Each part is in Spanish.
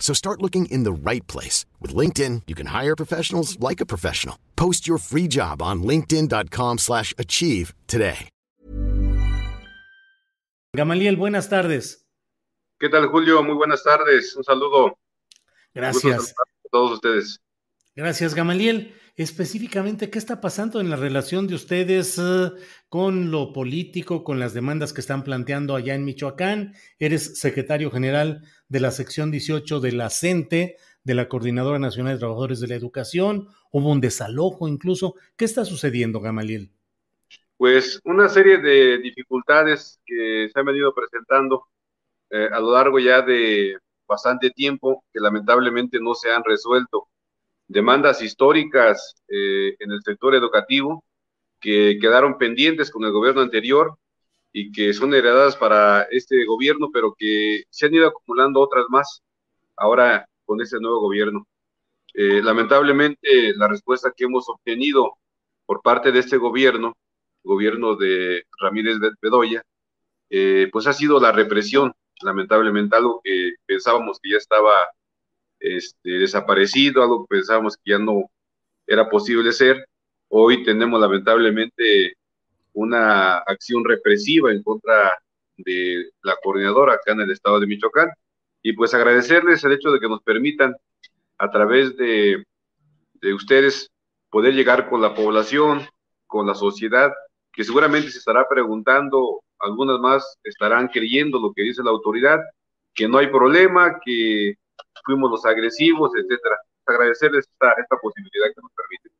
So start looking in the right place. With LinkedIn, you can hire professionals like a professional. Post your free job on linkedin.com slash achieve today. Gamaliel, buenas tardes. ¿Qué tal, Julio? Muy buenas tardes. Un saludo. Gracias. A todos ustedes. Gracias, Gamaliel. Específicamente, ¿qué está pasando en la relación de ustedes uh, con lo político, con las demandas que están planteando allá en Michoacán? Eres secretario general de la sección 18 de la CENTE, de la Coordinadora Nacional de Trabajadores de la Educación. Hubo un desalojo incluso. ¿Qué está sucediendo, Gamaliel? Pues una serie de dificultades que se han venido presentando eh, a lo largo ya de bastante tiempo que lamentablemente no se han resuelto demandas históricas eh, en el sector educativo que quedaron pendientes con el gobierno anterior y que son heredadas para este gobierno, pero que se han ido acumulando otras más ahora con este nuevo gobierno. Eh, lamentablemente, la respuesta que hemos obtenido por parte de este gobierno, gobierno de Ramírez Bedoya, eh, pues ha sido la represión, lamentablemente, algo que pensábamos que ya estaba este, desaparecido, algo que pensábamos que ya no era posible ser. Hoy tenemos lamentablemente una acción represiva en contra de la coordinadora acá en el estado de Michoacán. Y pues agradecerles el hecho de que nos permitan a través de, de ustedes poder llegar con la población, con la sociedad, que seguramente se estará preguntando, algunas más estarán creyendo lo que dice la autoridad, que no hay problema, que fuimos los agresivos, etcétera. Agradecerles esta, esta posibilidad que nos permite.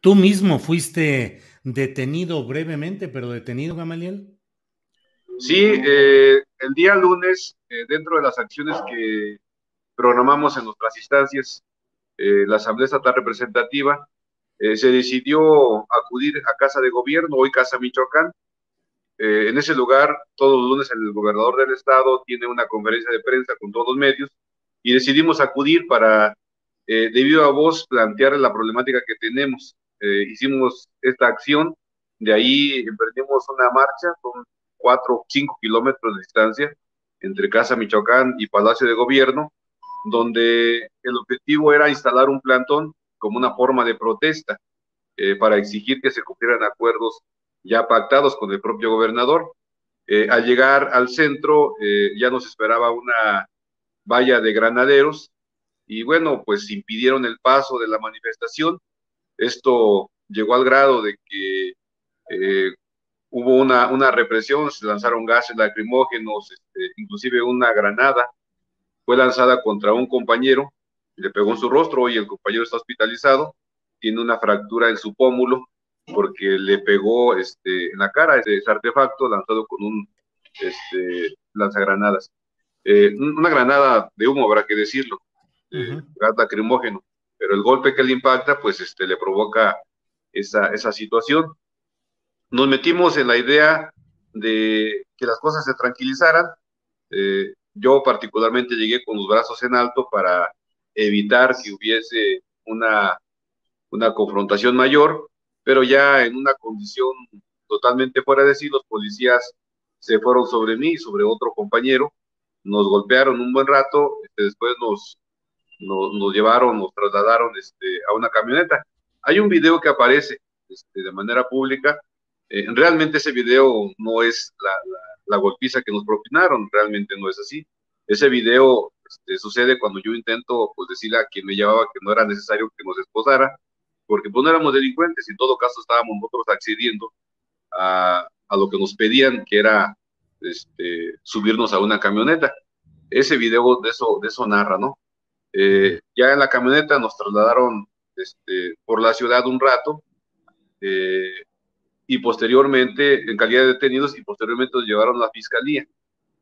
Tú mismo fuiste detenido brevemente, pero detenido, Gamaliel. Sí, eh, el día lunes, eh, dentro de las acciones que programamos en nuestras instancias, eh, la Asamblea Estatal Representativa, eh, se decidió acudir a Casa de Gobierno, hoy Casa Michoacán. En ese lugar, todos los lunes el gobernador del estado tiene una conferencia de prensa con todos los medios y decidimos acudir para, eh, debido a vos, plantear la problemática que tenemos. Eh, hicimos esta acción, de ahí emprendimos una marcha, con cuatro, cinco kilómetros de distancia entre Casa Michoacán y Palacio de Gobierno, donde el objetivo era instalar un plantón como una forma de protesta eh, para exigir que se cumplieran acuerdos ya pactados con el propio gobernador. Eh, al llegar al centro ya nos esperaba una valla de granaderos y bueno, pues impidieron el paso de la manifestación. Esto llegó al grado de que eh, hubo una, una, represión, se lanzaron gases lacrimógenos, este, inclusive una granada fue lanzada contra un compañero, le pegó en su rostro y el compañero está hospitalizado, tiene una fractura en su pómulo porque le pegó este, en la cara ese, artefacto lanzado con un este, lanzagranadas. Eh, una granada de humo, habrá que decirlo, eh, gas lacrimógeno, pero el golpe que le impacta, pues este, le provoca esa, esa situación. Nos metimos en la idea de que las cosas se tranquilizaran. Eh, yo particularmente llegué con los brazos en alto para evitar que hubiese una, una confrontación mayor, pero ya en una condición totalmente fuera de sí, los policías se fueron sobre mí y sobre otro compañero, nos golpearon un buen rato, este, después nos, nos, nos, llevaron, nos trasladaron este, a una camioneta. Hay un video que aparece este, de manera pública, eh, realmente ese video no es la, la, la golpiza que nos propinaron, realmente no es así. Ese video este, sucede cuando yo intento pues, decirle a quien me llevaba que no era necesario que nos esposara, porque pues no éramos delincuentes, en todo caso estábamos nosotros accediendo a, a lo que nos pedían, que era este, subirnos a una camioneta. Ese video de eso, de narra, ¿no? Eh, ya en la camioneta nos trasladaron este, por la ciudad un rato eh, y posteriormente, en calidad de detenidos, y posteriormente nos llevaron a la fiscalía.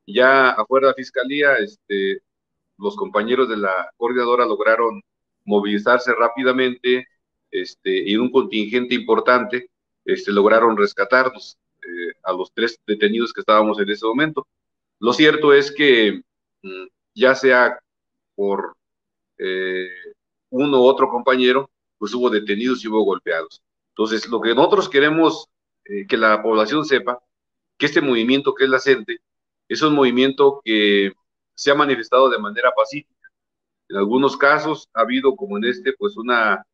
Ya afuera de la fiscalía, este, los compañeros de la coordinadora lograron movilizarse rápidamente este, y un contingente importante lograron rescatarnos eh, a los tres detenidos que estábamos en ese momento. Lo cierto es que mm, ya sea por eh, uno u otro compañero, pues hubo detenidos y hubo golpeados. Entonces, lo que nosotros queremos eh, que la población sepa, que este movimiento que es la CENTE, es un movimiento que se ha manifestado de manera pacífica. En algunos casos ha habido, como en este, pues una,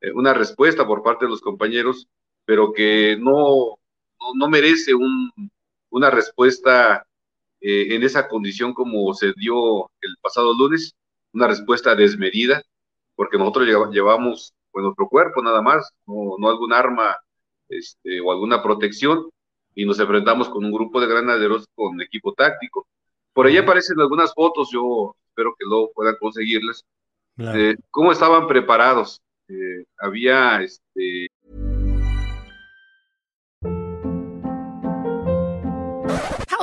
eh, una respuesta por parte de los compañeros, pero que no, no, merece un, una respuesta eh, en esa condición como se dio el pasado lunes, una respuesta desmedida, porque nosotros llevamos pues, nuestro cuerpo nada más, no, no algún arma este, o alguna protección, y nos enfrentamos con un grupo de granaderos con equipo táctico. Por ahí aparecen algunas fotos, yo espero que luego puedan conseguirles. Eh, ¿Cómo estaban preparados? Eh, había este.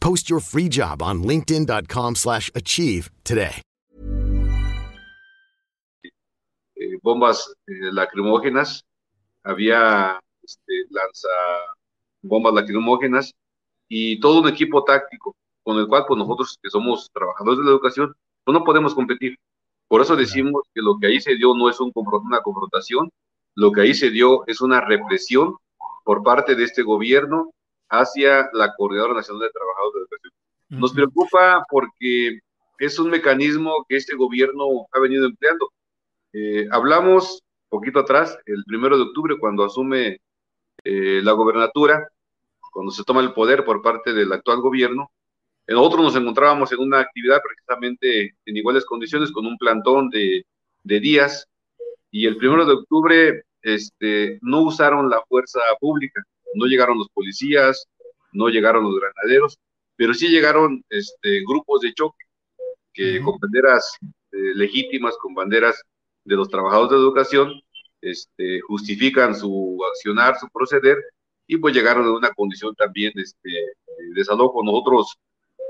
Post your free job on linkedin.com/achieve today. Eh, bombas eh, lacrimógenas, había este, lanza bombas lacrimógenas y todo un equipo táctico con el cual pues nosotros que somos trabajadores de la educación pues no podemos competir. Por eso decimos que lo que ahí se dio no es un, una confrontación, lo que ahí se dio es una represión por parte de este gobierno hacia la Coordinadora Nacional de Trabajadores de Educación. Nos preocupa porque es un mecanismo que este gobierno ha venido empleando. Eh, hablamos poquito atrás, el primero de octubre, cuando asume eh, la gobernatura, cuando se toma el poder por parte del actual gobierno, nosotros nos encontrábamos en una actividad precisamente en iguales condiciones con un plantón de, de días y el primero de octubre este, no usaron la fuerza pública, no llegaron los policías, no llegaron los granaderos, pero sí llegaron este, grupos de choque que con banderas eh, legítimas, con banderas de los trabajadores de educación, este, justifican su accionar, su proceder, y pues llegaron a una condición también este, de desalojo. Nosotros,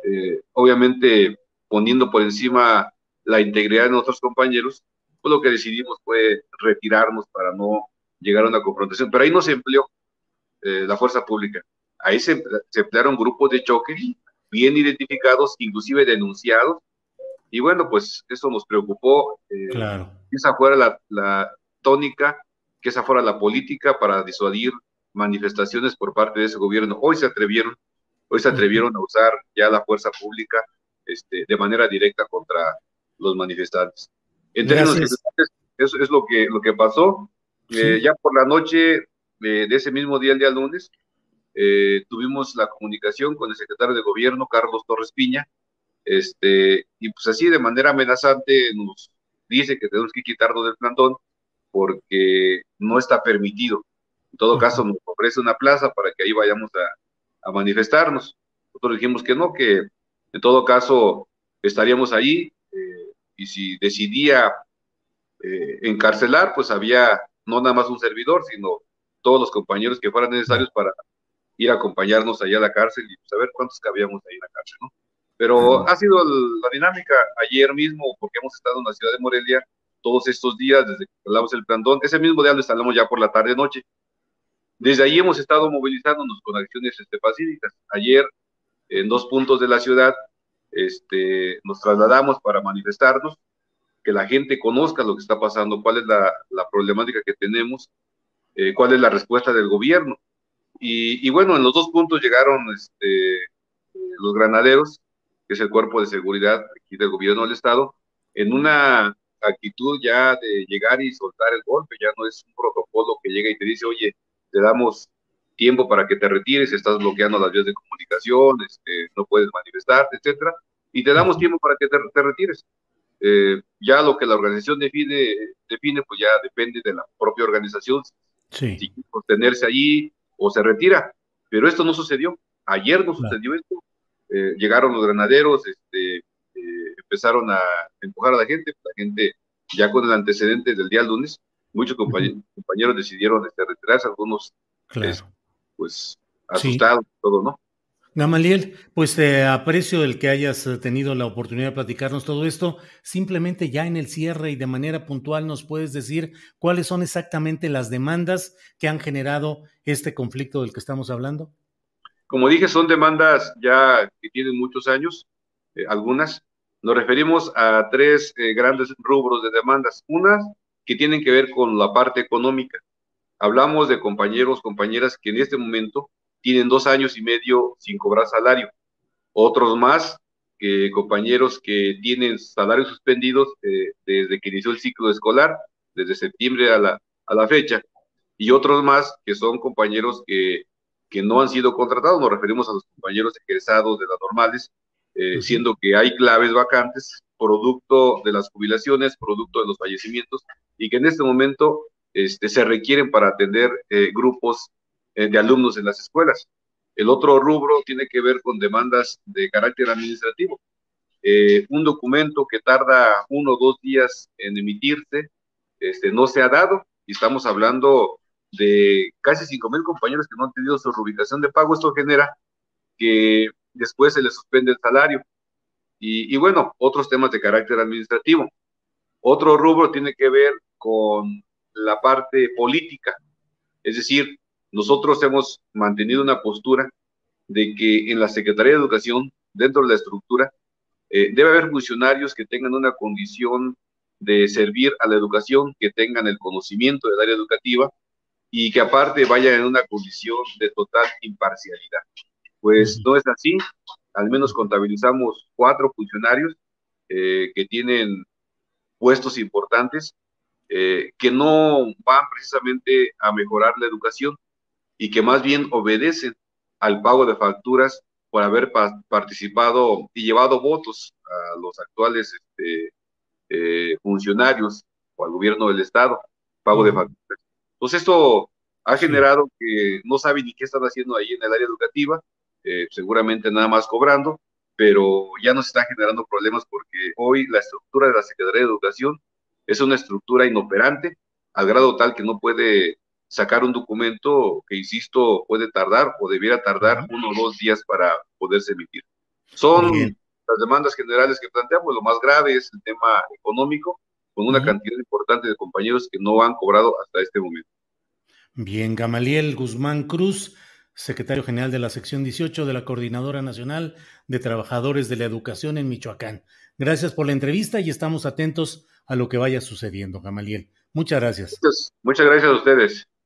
eh, obviamente, poniendo por encima la integridad de nuestros compañeros, pues lo que decidimos fue retirarnos para no llegar a una confrontación. Pero ahí no se empleó eh, la fuerza pública. Ahí se, emplearon grupos de choque bien identificados, inclusive denunciados. Y bueno, pues eso nos preocupó. Eh, claro. Que esa fuera la, la tónica, que esa fuera la política para disuadir manifestaciones por parte de ese gobierno. Hoy se atrevieron, hoy se atrevieron a usar ya la fuerza pública este, de manera directa contra los manifestantes. En términos eso es lo que, lo que pasó. Eh, ya por la noche eh, de ese mismo día, el día lunes, eh, tuvimos la comunicación con el secretario de gobierno, Carlos Torres Piña, este, y pues así de manera amenazante nos dice que tenemos que quitarnos del plantón porque no está permitido. En todo caso, nos ofrece una plaza para que ahí vayamos a, a manifestarnos. Nosotros dijimos que no, que en todo caso estaríamos ahí y si decidía eh, encarcelar, pues había no nada más un servidor, sino todos los compañeros que fueran necesarios para ir a acompañarnos allá a la cárcel y saber cuántos cabíamos ahí en la cárcel, ¿no? Pero ha sido la dinámica ayer mismo, porque hemos estado en la ciudad de Morelia todos estos días, desde que instalamos el plantón, ese mismo día lo instalamos ya por la tarde-noche. Desde ahí hemos estado movilizándonos con acciones este, pacíficas. Ayer, en dos puntos de la ciudad, este, nos trasladamos para manifestarnos, que la gente conozca lo que está pasando, cuál es la, la problemática que tenemos, eh, cuál es la respuesta del gobierno. Y, y, bueno, en los dos puntos llegaron este, los granaderos, que es el cuerpo de seguridad aquí del gobierno del estado, en una actitud ya de llegar y soltar el golpe, ya no es un protocolo que llega y te dice, oye, te damos tiempo para que te retires, estás bloqueando las vías de comunicación, este, no puedes manifestarte, etcétera, y te damos tiempo para que te, te retires. Eh, ya lo que la organización define, define, pues ya depende de la propia organización, sí. si sostenerse allí o se retira, pero esto no sucedió, ayer no sucedió esto, eh, llegaron los granaderos, este, eh, empezaron a empujar a la gente, la gente ya con el antecedente del día lunes, muchos compañeros, compañeros decidieron este, retirarse, algunos claro. pues asustados, sí. todo, ¿no? Gamaliel, pues te aprecio el que hayas tenido la oportunidad de platicarnos todo esto. Simplemente ya en el cierre y de manera puntual nos puedes decir cuáles son exactamente las demandas que han generado este conflicto del que estamos hablando. Como dije, son demandas ya que tienen muchos años, eh, algunas. Nos referimos a tres eh, grandes rubros de demandas. Unas que tienen que ver con la parte económica. Hablamos de compañeros, compañeras que en este momento tienen dos años y medio sin cobrar salario. Otros más, que compañeros que tienen salarios suspendidos eh, desde que inició el ciclo escolar, desde septiembre a la, a la fecha. Y otros más que son compañeros que, que no han sido contratados. Nos referimos a los compañeros egresados de las normales, eh, siendo que hay claves vacantes, producto de las jubilaciones, producto de los fallecimientos, y que en este momento este, se requieren para atender eh, grupos eh, de alumnos en las escuelas. El otro rubro tiene que ver con demandas de carácter administrativo. Eh, un documento que tarda uno o dos días en emitirse este, no se ha dado y estamos hablando de casi cinco mil compañeros que no han tenido su reubicación de pago. Esto genera que después se les suspende el salario. Y bueno, otros temas de carácter administrativo. Otro rubro tiene que ver con la parte política, es decir, nosotros hemos mantenido una postura de que en la Secretaría de Educación, dentro de la estructura, eh, debe haber funcionarios que tengan una condición de servir a la educación, que tengan el conocimiento del área educativa y que aparte vayan en una condición de total imparcialidad. Pues no es así, al menos contabilizamos cuatro funcionarios eh, que tienen puestos importantes eh, que no van precisamente a mejorar la educación, y que más bien obedecen al pago de facturas por haber pa participado y llevado votos a los actuales este, eh, funcionarios o al gobierno del Estado, pago de facturas. Entonces esto ha generado que no saben ni qué están haciendo ahí en el área educativa, eh, seguramente nada más cobrando, pero ya nos está generando problemas porque hoy la estructura de la Secretaría de Educación es una estructura inoperante, al grado tal que no puede sacar un documento que, insisto, puede tardar o debiera tardar uno o dos días para poderse emitir. Son las demandas generales que planteamos. Lo más grave es el tema económico, con una cantidad importante de compañeros que no han cobrado hasta este momento. Bien, Gamaliel Guzmán Cruz, secretario general de la sección 18 de la Coordinadora Nacional de Trabajadores de la Educación en Michoacán. Gracias por la entrevista y estamos atentos a lo que vaya sucediendo, Gamaliel. Muchas gracias. Muchas, muchas gracias a ustedes.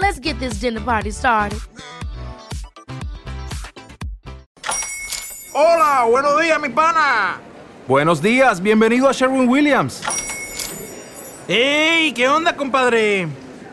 Let's get this dinner party started. Hola, buenos días, mi pana. Buenos días, bienvenido a Sherwin Williams. ¡Ey! ¿Qué onda, compadre?